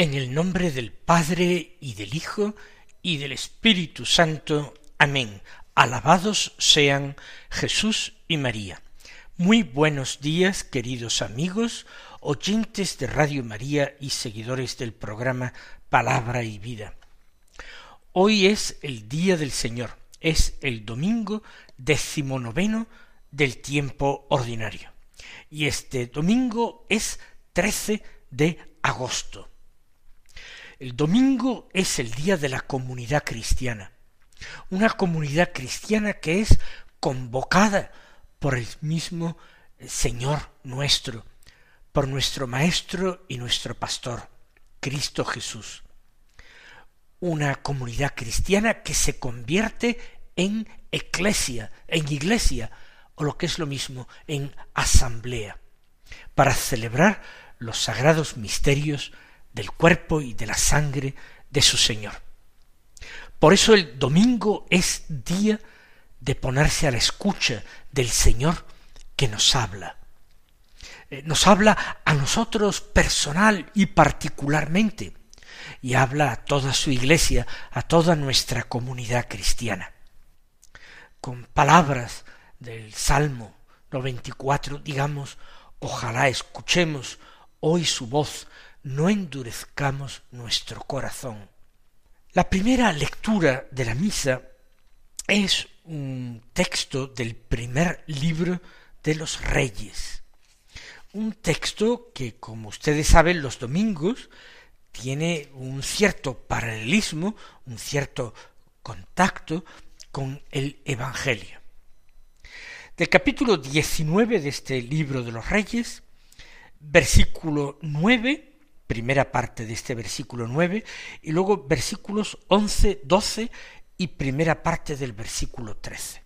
En el nombre del Padre y del Hijo y del Espíritu Santo. Amén. Alabados sean Jesús y María. Muy buenos días, queridos amigos, oyentes de Radio María y seguidores del programa Palabra y Vida. Hoy es el día del Señor, es el domingo decimonoveno del tiempo ordinario. Y este domingo es 13 de agosto. El domingo es el día de la comunidad cristiana, una comunidad cristiana que es convocada por el mismo Señor nuestro, por nuestro Maestro y nuestro Pastor, Cristo Jesús. Una comunidad cristiana que se convierte en eclesia, en iglesia, o lo que es lo mismo, en asamblea, para celebrar los sagrados misterios del cuerpo y de la sangre de su Señor. Por eso el domingo es día de ponerse a la escucha del Señor que nos habla. Eh, nos habla a nosotros personal y particularmente, y habla a toda su iglesia, a toda nuestra comunidad cristiana. Con palabras del Salmo 94, digamos, ojalá escuchemos hoy su voz no endurezcamos nuestro corazón. La primera lectura de la misa es un texto del primer libro de los reyes. Un texto que, como ustedes saben, los domingos tiene un cierto paralelismo, un cierto contacto con el Evangelio. Del capítulo 19 de este libro de los reyes, versículo 9 primera parte de este versículo nueve y luego versículos once, doce y primera parte del versículo trece.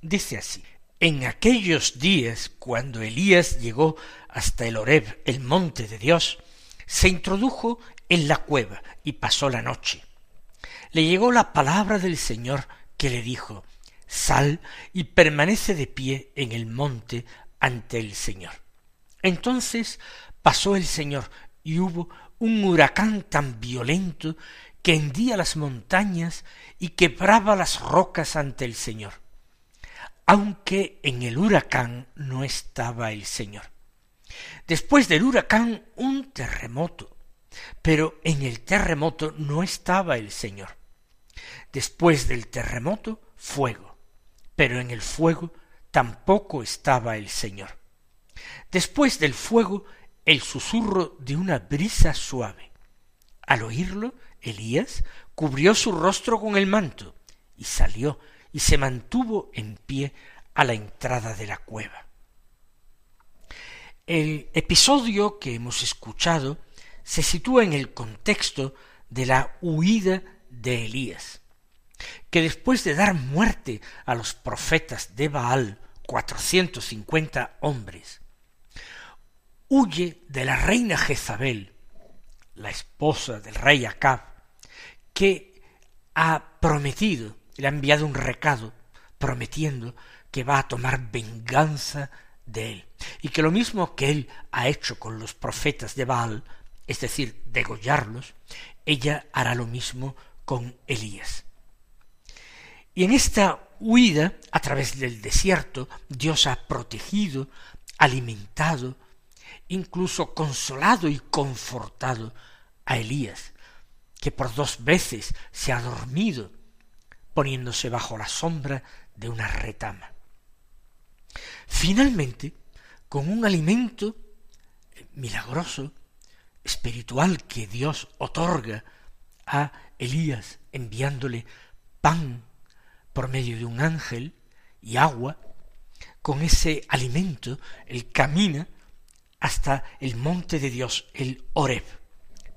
Dice así, en aquellos días, cuando Elías llegó hasta el Horeb, el monte de Dios, se introdujo en la cueva y pasó la noche. Le llegó la palabra del Señor que le dijo, Sal y permanece de pie en el monte ante el Señor. Entonces pasó el Señor y hubo un huracán tan violento que hendía las montañas y quebraba las rocas ante el Señor, aunque en el huracán no estaba el Señor. Después del huracán un terremoto, pero en el terremoto no estaba el Señor. Después del terremoto fuego, pero en el fuego tampoco estaba el Señor. Después del fuego el susurro de una brisa suave. Al oírlo, Elías cubrió su rostro con el manto y salió y se mantuvo en pie a la entrada de la cueva. El episodio que hemos escuchado se sitúa en el contexto de la huida de Elías, que después de dar muerte a los profetas de Baal, cuatrocientos cincuenta hombres, huye de la reina Jezabel, la esposa del rey Acab, que ha prometido, le ha enviado un recado prometiendo que va a tomar venganza de él, y que lo mismo que él ha hecho con los profetas de Baal, es decir, degollarlos, ella hará lo mismo con Elías. Y en esta huida, a través del desierto, Dios ha protegido, alimentado, incluso consolado y confortado a Elías, que por dos veces se ha dormido poniéndose bajo la sombra de una retama. Finalmente, con un alimento milagroso, espiritual que Dios otorga a Elías enviándole pan por medio de un ángel y agua, con ese alimento él camina hasta el monte de Dios, el Oreb.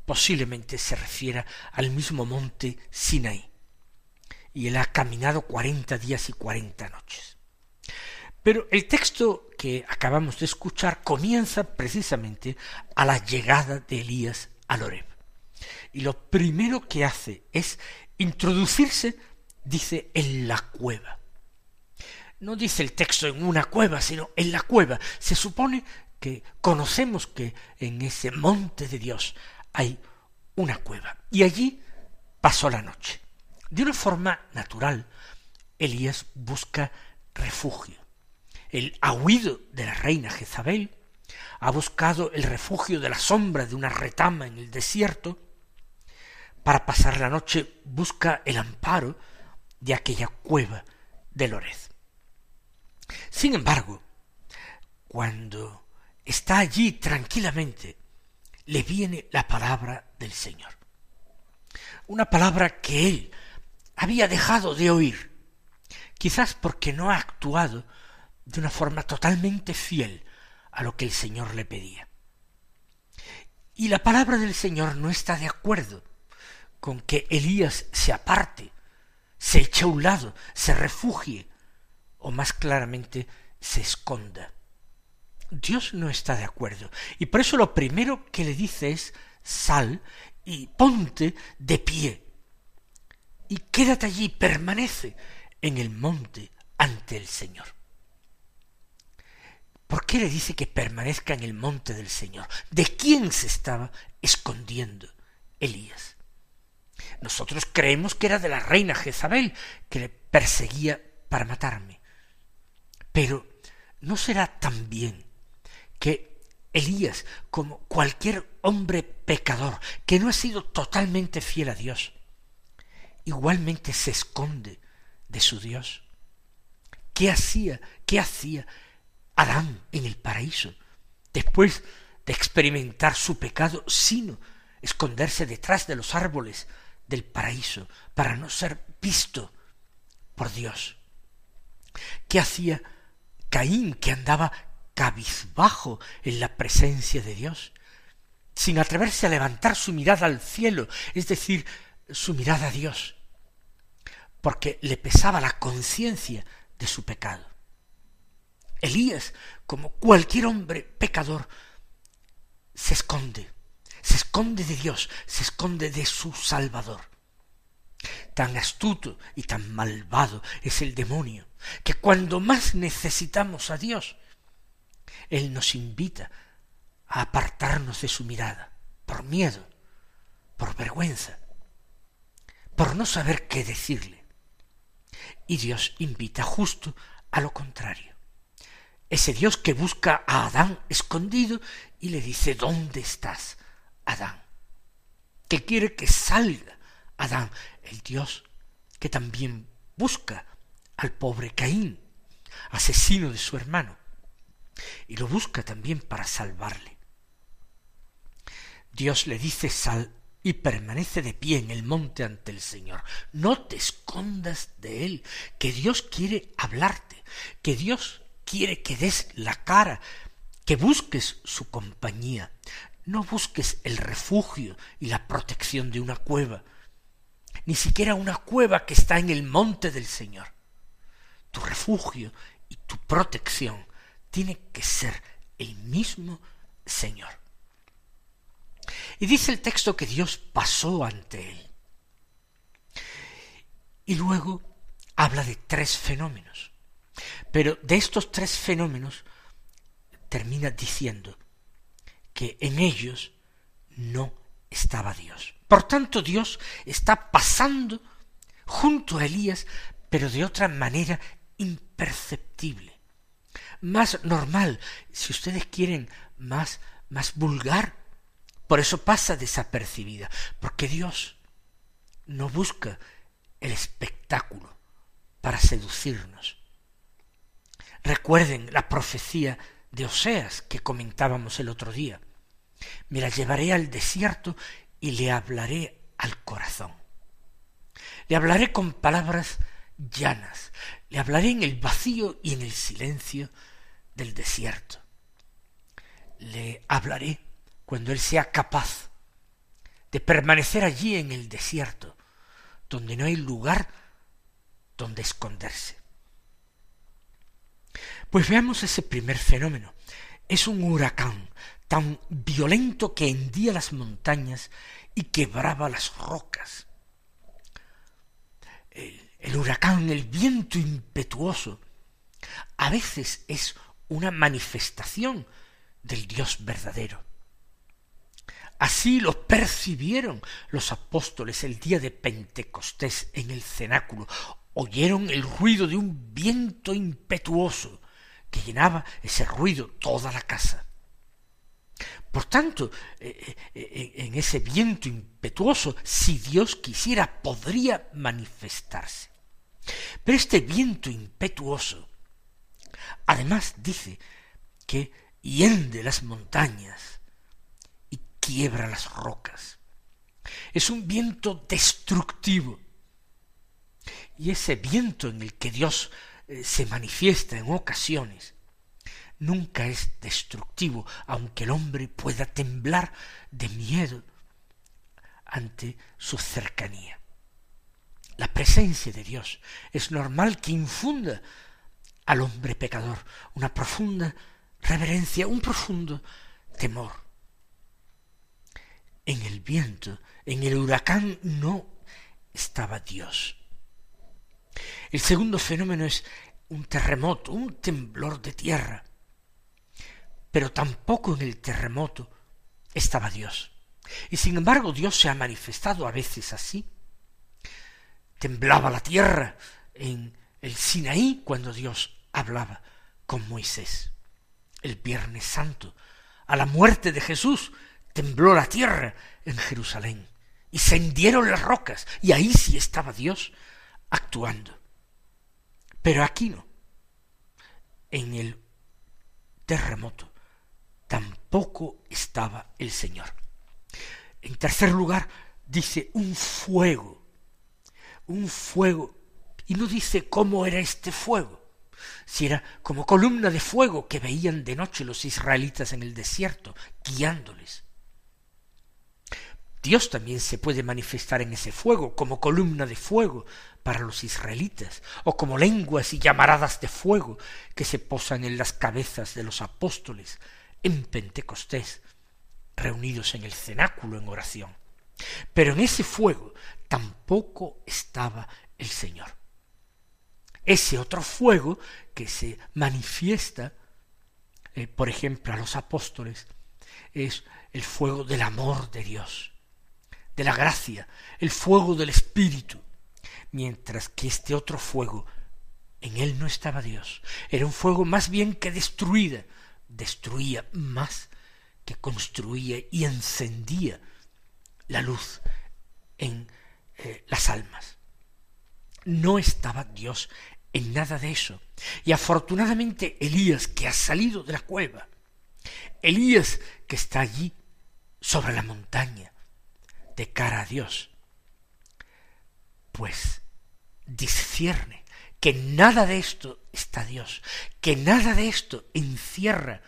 Posiblemente se refiera al mismo monte Sinaí. Y él ha caminado cuarenta días y cuarenta noches. Pero el texto que acabamos de escuchar comienza precisamente a la llegada de Elías al Oreb. Y lo primero que hace es introducirse, dice, en la cueva. No dice el texto en una cueva, sino en la cueva. Se supone que conocemos que en ese monte de Dios hay una cueva. Y allí pasó la noche. De una forma natural, Elías busca refugio el huido de la reina Jezabel, ha buscado el refugio de la sombra de una retama en el desierto, para pasar la noche busca el amparo de aquella cueva de Lorez. Sin embargo, cuando está allí tranquilamente, le viene la palabra del Señor. Una palabra que él había dejado de oír, quizás porque no ha actuado de una forma totalmente fiel a lo que el Señor le pedía. Y la palabra del Señor no está de acuerdo con que Elías se aparte, se eche a un lado, se refugie, o más claramente se esconda. Dios no está de acuerdo. Y por eso lo primero que le dice es sal y ponte de pie. Y quédate allí, permanece en el monte ante el Señor. ¿Por qué le dice que permanezca en el monte del Señor? ¿De quién se estaba escondiendo Elías? Nosotros creemos que era de la reina Jezabel, que le perseguía para matarme. Pero ¿no será también que Elías, como cualquier hombre pecador que no ha sido totalmente fiel a Dios, igualmente se esconde de su Dios? ¿Qué hacía? ¿Qué hacía Adán en el paraíso, después de experimentar su pecado, sino esconderse detrás de los árboles del paraíso para no ser visto por Dios. ¿Qué hacía Caín que andaba cabizbajo en la presencia de Dios, sin atreverse a levantar su mirada al cielo, es decir, su mirada a Dios, porque le pesaba la conciencia de su pecado? Elías, como cualquier hombre pecador, se esconde, se esconde de Dios, se esconde de su Salvador. Tan astuto y tan malvado es el demonio, que cuando más necesitamos a Dios, Él nos invita a apartarnos de su mirada, por miedo, por vergüenza, por no saber qué decirle. Y Dios invita justo a lo contrario ese Dios que busca a Adán escondido y le dice, ¿dónde estás, Adán? Que quiere que salga Adán, el Dios que también busca al pobre Caín, asesino de su hermano, y lo busca también para salvarle. Dios le dice, sal y permanece de pie en el monte ante el Señor. No te escondas de Él, que Dios quiere hablarte, que Dios quiere que des la cara, que busques su compañía. No busques el refugio y la protección de una cueva, ni siquiera una cueva que está en el monte del Señor. Tu refugio y tu protección tiene que ser el mismo Señor. Y dice el texto que Dios pasó ante él. Y luego habla de tres fenómenos. Pero de estos tres fenómenos termina diciendo que en ellos no estaba Dios. Por tanto, Dios está pasando junto a Elías, pero de otra manera imperceptible, más normal, si ustedes quieren, más, más vulgar. Por eso pasa desapercibida, porque Dios no busca el espectáculo para seducirnos. Recuerden la profecía de Oseas que comentábamos el otro día. Me la llevaré al desierto y le hablaré al corazón. Le hablaré con palabras llanas, le hablaré en el vacío y en el silencio del desierto. Le hablaré cuando él sea capaz de permanecer allí en el desierto, donde no hay lugar donde esconderse. Pues veamos ese primer fenómeno. Es un huracán tan violento que hendía las montañas y quebraba las rocas. El, el huracán, el viento impetuoso, a veces es una manifestación del Dios verdadero. Así lo percibieron los apóstoles el día de Pentecostés en el cenáculo. Oyeron el ruido de un viento impetuoso que llenaba ese ruido toda la casa. Por tanto, eh, eh, eh, en ese viento impetuoso, si Dios quisiera, podría manifestarse. Pero este viento impetuoso, además dice que hiende las montañas y quiebra las rocas. Es un viento destructivo. Y ese viento en el que Dios se manifiesta en ocasiones nunca es destructivo, aunque el hombre pueda temblar de miedo ante su cercanía. La presencia de Dios es normal que infunda al hombre pecador una profunda reverencia, un profundo temor. En el viento, en el huracán no estaba Dios. El segundo fenómeno es un terremoto, un temblor de tierra pero tampoco en el terremoto estaba Dios. Y sin embargo Dios se ha manifestado a veces así. Temblaba la tierra en el Sinaí cuando Dios hablaba con Moisés. El Viernes Santo, a la muerte de Jesús, tembló la tierra en Jerusalén y se hendieron las rocas y ahí sí estaba Dios actuando. Pero aquí no. En el terremoto tampoco estaba el Señor. En tercer lugar, dice un fuego, un fuego, y no dice cómo era este fuego, si era como columna de fuego que veían de noche los israelitas en el desierto, guiándoles. Dios también se puede manifestar en ese fuego, como columna de fuego para los israelitas, o como lenguas y llamaradas de fuego que se posan en las cabezas de los apóstoles en Pentecostés, reunidos en el cenáculo en oración. Pero en ese fuego tampoco estaba el Señor. Ese otro fuego que se manifiesta, eh, por ejemplo, a los apóstoles, es el fuego del amor de Dios, de la gracia, el fuego del Espíritu, mientras que este otro fuego, en él no estaba Dios, era un fuego más bien que destruida, destruía más que construía y encendía la luz en eh, las almas. No estaba Dios en nada de eso. Y afortunadamente Elías, que ha salido de la cueva, Elías que está allí sobre la montaña, de cara a Dios, pues discierne que nada de esto está Dios, que nada de esto encierra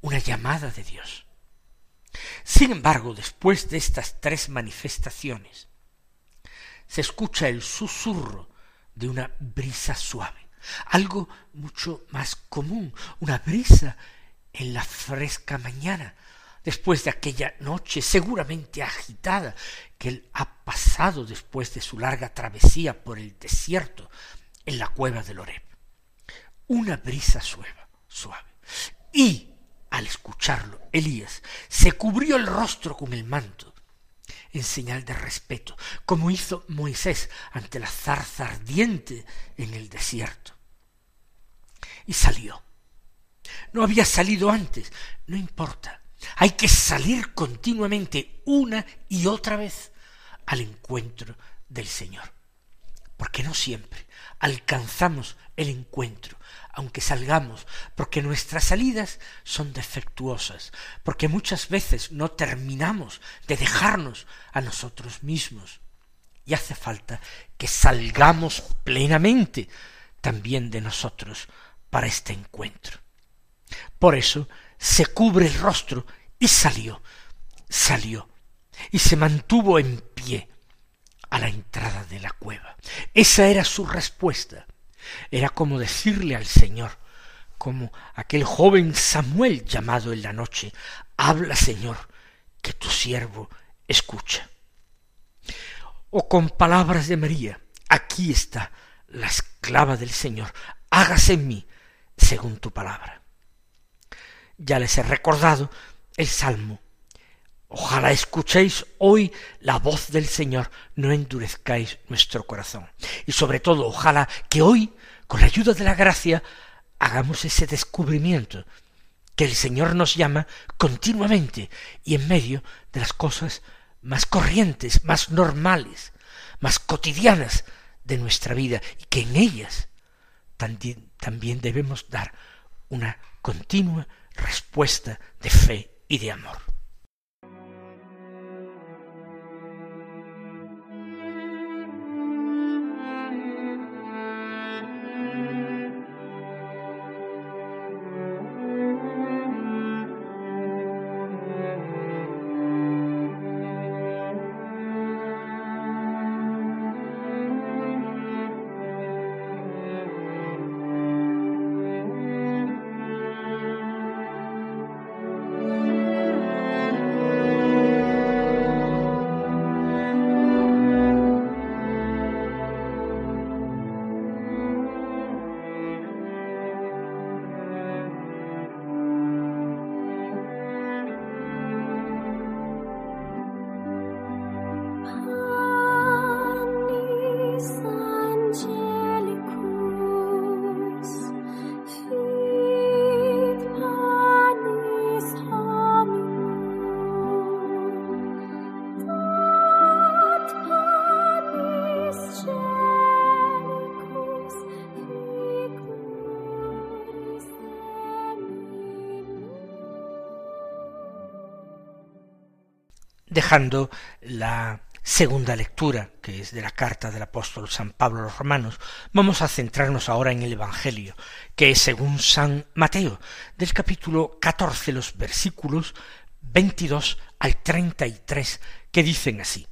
una llamada de Dios. Sin embargo, después de estas tres manifestaciones, se escucha el susurro de una brisa suave, algo mucho más común, una brisa en la fresca mañana, después de aquella noche seguramente agitada que él ha pasado después de su larga travesía por el desierto en la cueva del Oreb. Una brisa suave, suave. Y al escucharlo, Elías se cubrió el rostro con el manto, en señal de respeto, como hizo Moisés ante la zarza ardiente en el desierto. Y salió. No había salido antes, no importa. Hay que salir continuamente una y otra vez al encuentro del Señor porque no siempre alcanzamos el encuentro, aunque salgamos, porque nuestras salidas son defectuosas, porque muchas veces no terminamos de dejarnos a nosotros mismos. Y hace falta que salgamos plenamente también de nosotros para este encuentro. Por eso se cubre el rostro y salió, salió, y se mantuvo en pie a la entrada de la cueva. Esa era su respuesta. Era como decirle al Señor, como aquel joven Samuel llamado en la noche, habla Señor, que tu siervo escucha. O con palabras de María, aquí está la esclava del Señor, hágase en mí según tu palabra. Ya les he recordado el Salmo. Ojalá escuchéis hoy la voz del Señor, no endurezcáis nuestro corazón. Y sobre todo, ojalá que hoy, con la ayuda de la gracia, hagamos ese descubrimiento que el Señor nos llama continuamente y en medio de las cosas más corrientes, más normales, más cotidianas de nuestra vida y que en ellas también, debemos dar una continua respuesta de fe y de amor. Dejando la segunda lectura, que es de la carta del apóstol San Pablo a los romanos, vamos a centrarnos ahora en el Evangelio, que es según San Mateo, del capítulo catorce, los versículos veintidós al treinta y tres, que dicen así.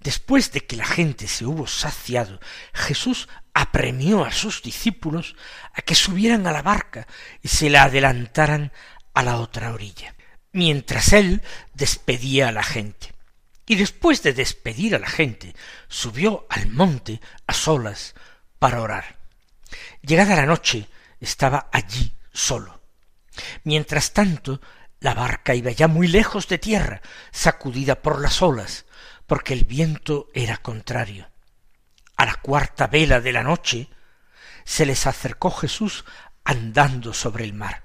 Después de que la gente se hubo saciado, Jesús apremió a sus discípulos a que subieran a la barca y se la adelantaran a la otra orilla mientras él despedía a la gente. Y después de despedir a la gente, subió al monte a solas para orar. Llegada la noche, estaba allí solo. Mientras tanto, la barca iba ya muy lejos de tierra, sacudida por las olas, porque el viento era contrario. A la cuarta vela de la noche, se les acercó Jesús andando sobre el mar.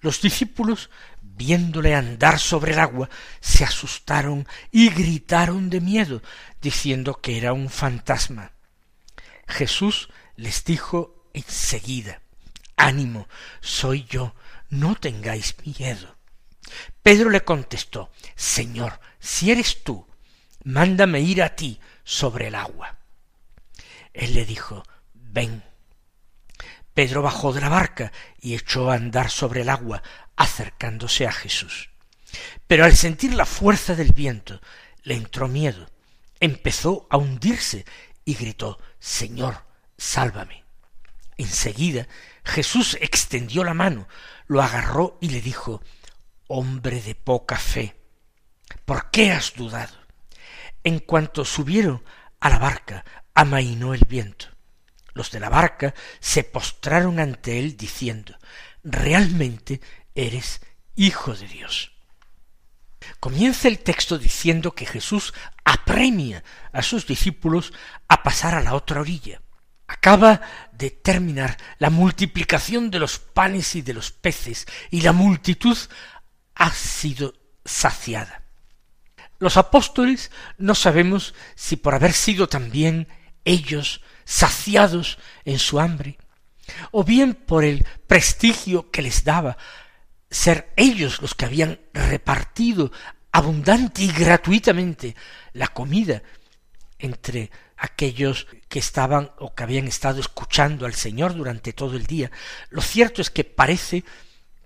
Los discípulos viéndole andar sobre el agua, se asustaron y gritaron de miedo, diciendo que era un fantasma. Jesús les dijo enseguida, ánimo, soy yo, no tengáis miedo. Pedro le contestó, Señor, si eres tú, mándame ir a ti sobre el agua. Él le dijo, ven. Pedro bajó de la barca y echó a andar sobre el agua, acercándose a Jesús. Pero al sentir la fuerza del viento, le entró miedo, empezó a hundirse y gritó Señor, sálvame. Enseguida Jesús extendió la mano, lo agarró y le dijo Hombre de poca fe, ¿por qué has dudado? En cuanto subieron a la barca, amainó el viento. Los de la barca se postraron ante él diciendo Realmente eres hijo de Dios. Comienza el texto diciendo que Jesús apremia a sus discípulos a pasar a la otra orilla. Acaba de terminar la multiplicación de los panes y de los peces, y la multitud ha sido saciada. Los apóstoles no sabemos si por haber sido también ellos saciados en su hambre, o bien por el prestigio que les daba ser ellos los que habían repartido abundante y gratuitamente la comida entre aquellos que estaban o que habían estado escuchando al Señor durante todo el día. Lo cierto es que parece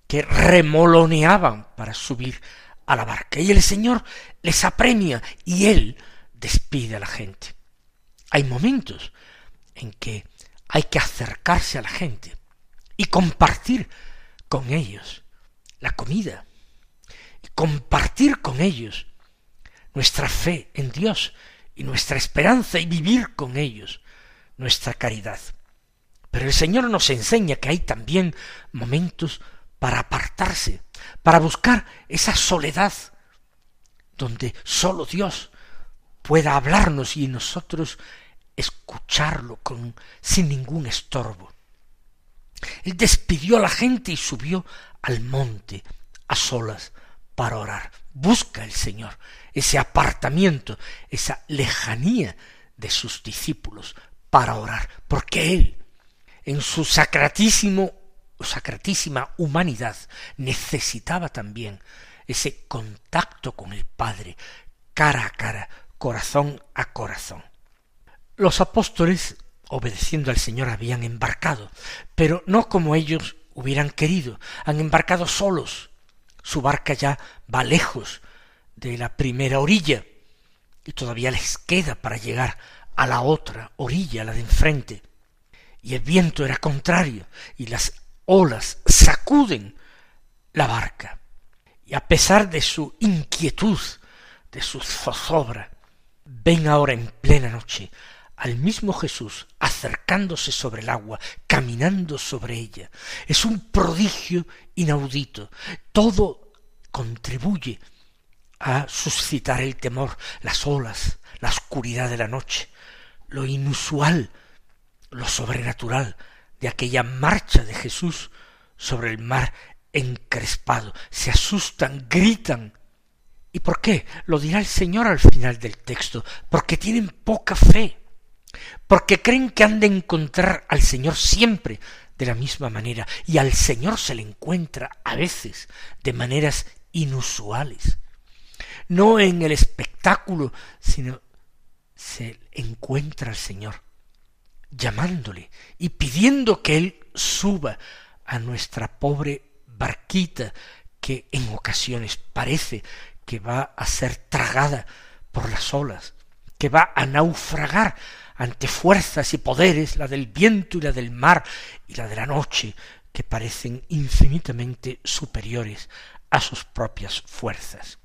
que remoloneaban para subir a la barca y el Señor les apremia y Él despide a la gente. Hay momentos en que hay que acercarse a la gente y compartir con ellos la comida, y compartir con ellos nuestra fe en Dios y nuestra esperanza y vivir con ellos nuestra caridad. Pero el Señor nos enseña que hay también momentos para apartarse, para buscar esa soledad donde sólo Dios pueda hablarnos y nosotros escucharlo con sin ningún estorbo. Él despidió a la gente y subió al monte a solas para orar. Busca el Señor ese apartamiento, esa lejanía de sus discípulos para orar, porque Él, en su sacratísimo, sacratísima humanidad, necesitaba también ese contacto con el Padre, cara a cara, corazón a corazón. Los apóstoles, obedeciendo al Señor, habían embarcado, pero no como ellos hubieran querido, han embarcado solos. Su barca ya va lejos de la primera orilla y todavía les queda para llegar a la otra orilla, la de enfrente. Y el viento era contrario y las olas sacuden la barca. Y a pesar de su inquietud, de su zozobra, ven ahora en plena noche al mismo Jesús acercándose sobre el agua, caminando sobre ella. Es un prodigio inaudito. Todo contribuye a suscitar el temor, las olas, la oscuridad de la noche, lo inusual, lo sobrenatural de aquella marcha de Jesús sobre el mar encrespado. Se asustan, gritan. ¿Y por qué? Lo dirá el Señor al final del texto, porque tienen poca fe porque creen que han de encontrar al Señor siempre de la misma manera, y al Señor se le encuentra a veces de maneras inusuales, no en el espectáculo, sino se encuentra al Señor llamándole y pidiendo que Él suba a nuestra pobre barquita que en ocasiones parece que va a ser tragada por las olas, que va a naufragar ante fuerzas y poderes, la del viento y la del mar y la de la noche, que parecen infinitamente superiores a sus propias fuerzas.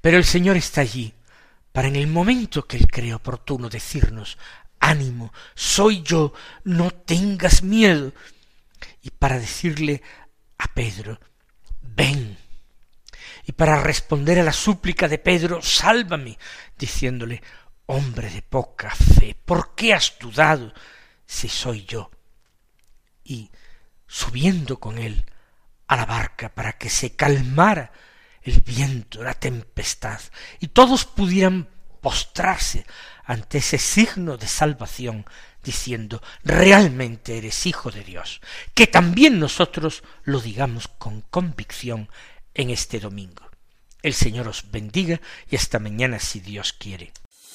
Pero el Señor está allí para en el momento que Él cree oportuno decirnos ánimo, soy yo, no tengas miedo, y para decirle a Pedro, ven, y para responder a la súplica de Pedro, sálvame, diciéndole, hombre de poca fe, ¿por qué has dudado si soy yo? Y subiendo con él a la barca para que se calmara el viento, la tempestad, y todos pudieran postrarse ante ese signo de salvación, diciendo, realmente eres hijo de Dios, que también nosotros lo digamos con convicción en este domingo. El Señor os bendiga y hasta mañana si Dios quiere.